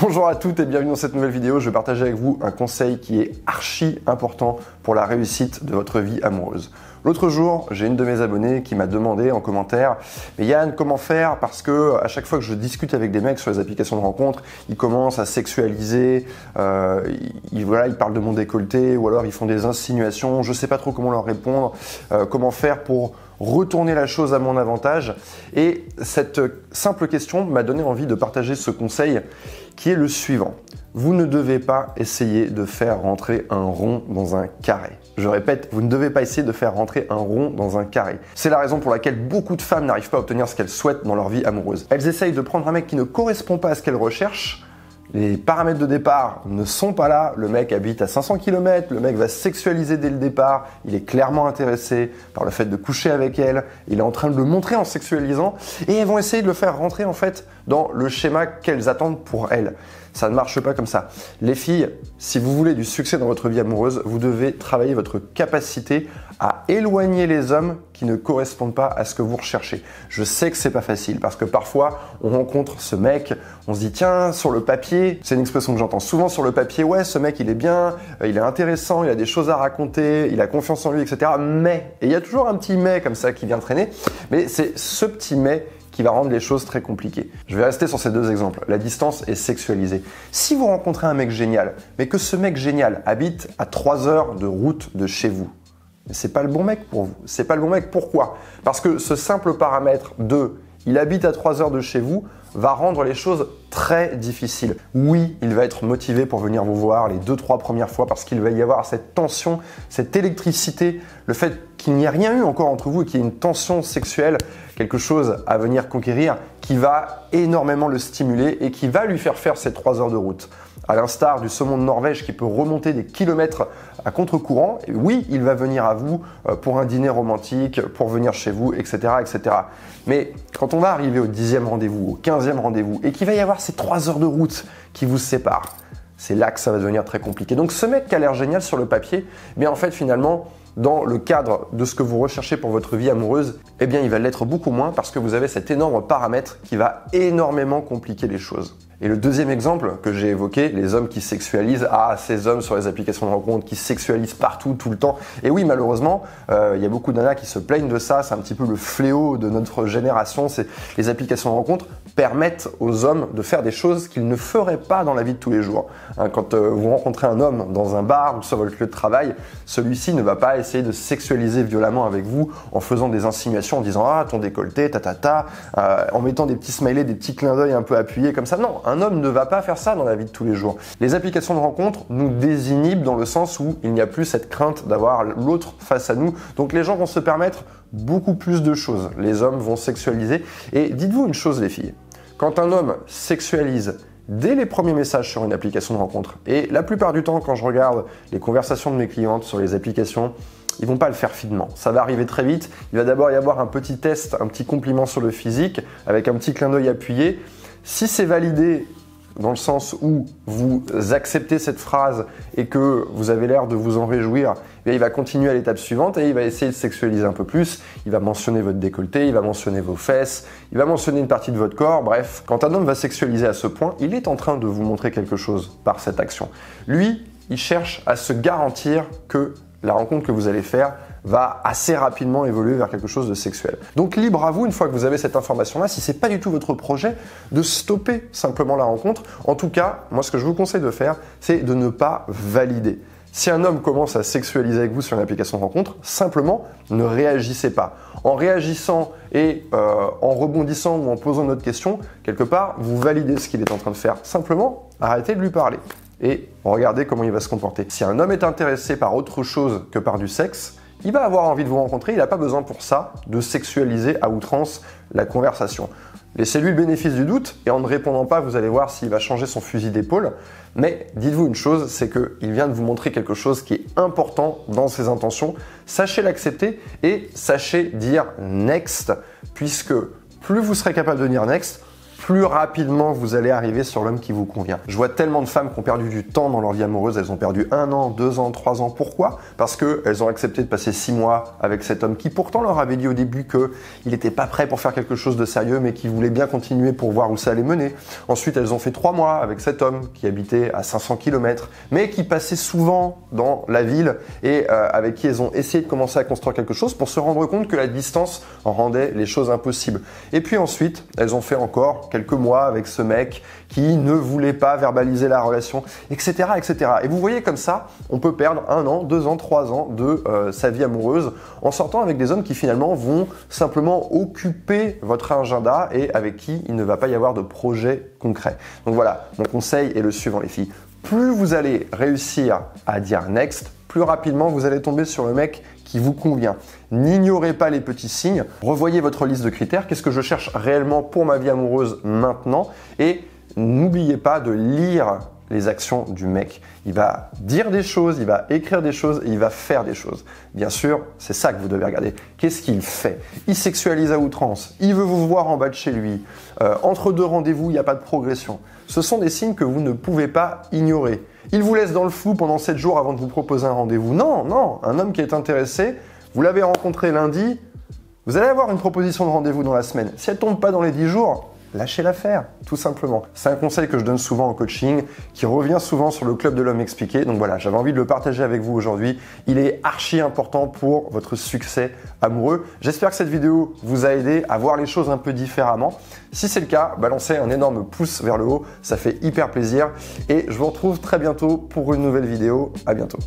Bonjour à toutes et bienvenue dans cette nouvelle vidéo. Je vais partager avec vous un conseil qui est archi important pour la réussite de votre vie amoureuse. L'autre jour, j'ai une de mes abonnées qui m'a demandé en commentaire Mais Yann, comment faire? Parce que à chaque fois que je discute avec des mecs sur les applications de rencontre, ils commencent à sexualiser, euh, ils parlent de mon décolleté ou alors ils font des insinuations. Je ne sais pas trop comment leur répondre. Euh, comment faire pour retourner la chose à mon avantage. Et cette simple question m'a donné envie de partager ce conseil qui est le suivant. Vous ne devez pas essayer de faire rentrer un rond dans un carré. Je répète, vous ne devez pas essayer de faire rentrer un rond dans un carré. C'est la raison pour laquelle beaucoup de femmes n'arrivent pas à obtenir ce qu'elles souhaitent dans leur vie amoureuse. Elles essayent de prendre un mec qui ne correspond pas à ce qu'elles recherchent les paramètres de départ ne sont pas là. Le mec habite à 500 km, le mec va sexualiser dès le départ, il est clairement intéressé par le fait de coucher avec elle, il est en train de le montrer en sexualisant, et elles vont essayer de le faire rentrer en fait dans le schéma qu'elles attendent pour elle. Ça ne marche pas comme ça. Les filles, si vous voulez du succès dans votre vie amoureuse, vous devez travailler votre capacité à éloigner les hommes qui ne correspondent pas à ce que vous recherchez. Je sais que c'est pas facile parce que parfois on rencontre ce mec, on se dit tiens sur le papier, c'est une expression que j'entends souvent sur le papier, ouais ce mec il est bien, euh, il est intéressant, il a des choses à raconter, il a confiance en lui, etc. Mais et il y a toujours un petit mais comme ça qui vient traîner, mais c'est ce petit mais qui va rendre les choses très compliquées. Je vais rester sur ces deux exemples. La distance est sexualisée. Si vous rencontrez un mec génial, mais que ce mec génial habite à 3 heures de route de chez vous, c'est pas le bon mec pour vous. C'est pas le bon mec. Pourquoi? Parce que ce simple paramètre de il habite à 3 heures de chez vous va rendre les choses très difficiles. Oui, il va être motivé pour venir vous voir les deux trois premières fois parce qu'il va y avoir cette tension, cette électricité, le fait qu'il n'y a rien eu encore entre vous et qu'il y ait une tension sexuelle, quelque chose à venir conquérir qui va énormément le stimuler et qui va lui faire faire ces 3 heures de route à l'instar du saumon de Norvège qui peut remonter des kilomètres à contre-courant, oui, il va venir à vous euh, pour un dîner romantique, pour venir chez vous, etc., etc. Mais quand on va arriver au dixième rendez-vous, au quinzième rendez-vous, et qu'il va y avoir ces trois heures de route qui vous séparent, c'est là que ça va devenir très compliqué. Donc ce mec qui a l'air génial sur le papier, mais en fait finalement, dans le cadre de ce que vous recherchez pour votre vie amoureuse, eh bien il va l'être beaucoup moins parce que vous avez cet énorme paramètre qui va énormément compliquer les choses. Et le deuxième exemple que j'ai évoqué, les hommes qui sexualisent, ah, ces hommes sur les applications de rencontre qui sexualisent partout, tout le temps. Et oui, malheureusement, euh, il y a beaucoup de qui se plaignent de ça. C'est un petit peu le fléau de notre génération. C'est les applications de rencontre permettent aux hommes de faire des choses qu'ils ne feraient pas dans la vie de tous les jours. Hein, quand euh, vous rencontrez un homme dans un bar ou sur votre lieu de travail, celui-ci ne va pas essayer de sexualiser violemment avec vous en faisant des insinuations, en disant ah ton décolleté, ta ta ta, euh, en mettant des petits smileys, des petits clins d'œil un peu appuyés comme ça. Non, un homme ne va pas faire ça dans la vie de tous les jours. Les applications de rencontre nous désinhibent dans le sens où il n'y a plus cette crainte d'avoir l'autre face à nous. Donc les gens vont se permettre beaucoup plus de choses. Les hommes vont sexualiser. Et dites-vous une chose les filles, quand un homme sexualise dès les premiers messages sur une application de rencontre, et la plupart du temps quand je regarde les conversations de mes clientes sur les applications, ils vont pas le faire finement. Ça va arriver très vite. Il va d'abord y avoir un petit test, un petit compliment sur le physique, avec un petit clin d'œil appuyé. Si c'est validé dans le sens où vous acceptez cette phrase et que vous avez l'air de vous en réjouir, eh il va continuer à l'étape suivante et il va essayer de sexualiser un peu plus. Il va mentionner votre décolleté, il va mentionner vos fesses, il va mentionner une partie de votre corps. Bref, quand un homme va sexualiser à ce point, il est en train de vous montrer quelque chose par cette action. Lui, il cherche à se garantir que la rencontre que vous allez faire va assez rapidement évoluer vers quelque chose de sexuel. Donc libre à vous, une fois que vous avez cette information-là, si c'est pas du tout votre projet, de stopper simplement la rencontre. En tout cas, moi ce que je vous conseille de faire, c'est de ne pas valider. Si un homme commence à sexualiser avec vous sur une application de rencontre, simplement ne réagissez pas. En réagissant et euh, en rebondissant ou en posant une autre question, quelque part, vous validez ce qu'il est en train de faire. Simplement, arrêtez de lui parler et regardez comment il va se comporter. Si un homme est intéressé par autre chose que par du sexe, il va avoir envie de vous rencontrer, il n'a pas besoin pour ça de sexualiser à outrance la conversation. Laissez-lui le bénéfice du doute et en ne répondant pas, vous allez voir s'il va changer son fusil d'épaule. Mais dites-vous une chose, c'est qu'il vient de vous montrer quelque chose qui est important dans ses intentions. Sachez l'accepter et sachez dire next, puisque plus vous serez capable de dire next, plus rapidement vous allez arriver sur l'homme qui vous convient. Je vois tellement de femmes qui ont perdu du temps dans leur vie amoureuse, elles ont perdu un an, deux ans, trois ans. Pourquoi? Parce qu'elles ont accepté de passer six mois avec cet homme qui pourtant leur avait dit au début qu'il n'était pas prêt pour faire quelque chose de sérieux, mais qui voulait bien continuer pour voir où ça allait mener. Ensuite, elles ont fait trois mois avec cet homme qui habitait à 500 km, mais qui passait souvent dans la ville et euh, avec qui elles ont essayé de commencer à construire quelque chose pour se rendre compte que la distance en rendait les choses impossibles. Et puis ensuite, elles ont fait quelques mois avec ce mec qui ne voulait pas verbaliser la relation, etc., etc. Et vous voyez comme ça, on peut perdre un an, deux ans, trois ans de euh, sa vie amoureuse en sortant avec des hommes qui finalement vont simplement occuper votre agenda et avec qui il ne va pas y avoir de projet concret. Donc voilà, mon conseil est le suivant les filles. Plus vous allez réussir à dire next, rapidement vous allez tomber sur le mec qui vous convient. N'ignorez pas les petits signes, revoyez votre liste de critères, qu'est-ce que je cherche réellement pour ma vie amoureuse maintenant? Et n'oubliez pas de lire les actions du mec. Il va dire des choses, il va écrire des choses et il va faire des choses. Bien sûr, c'est ça que vous devez regarder. Qu'est-ce qu'il fait? Il sexualise à outrance, il veut vous voir en bas de chez lui. Euh, entre deux rendez-vous, il n'y a pas de progression. Ce sont des signes que vous ne pouvez pas ignorer. Il vous laisse dans le flou pendant 7 jours avant de vous proposer un rendez-vous. Non, non, un homme qui est intéressé, vous l'avez rencontré lundi, vous allez avoir une proposition de rendez-vous dans la semaine. Si elle tombe pas dans les 10 jours, lâchez l'affaire, tout simplement. C'est un conseil que je donne souvent en coaching, qui revient souvent sur le club de l'homme expliqué. Donc voilà, j'avais envie de le partager avec vous aujourd'hui. Il est archi important pour votre succès amoureux. J'espère que cette vidéo vous a aidé à voir les choses un peu différemment. Si c'est le cas, balancez un énorme pouce vers le haut, ça fait hyper plaisir. Et je vous retrouve très bientôt pour une nouvelle vidéo. À bientôt.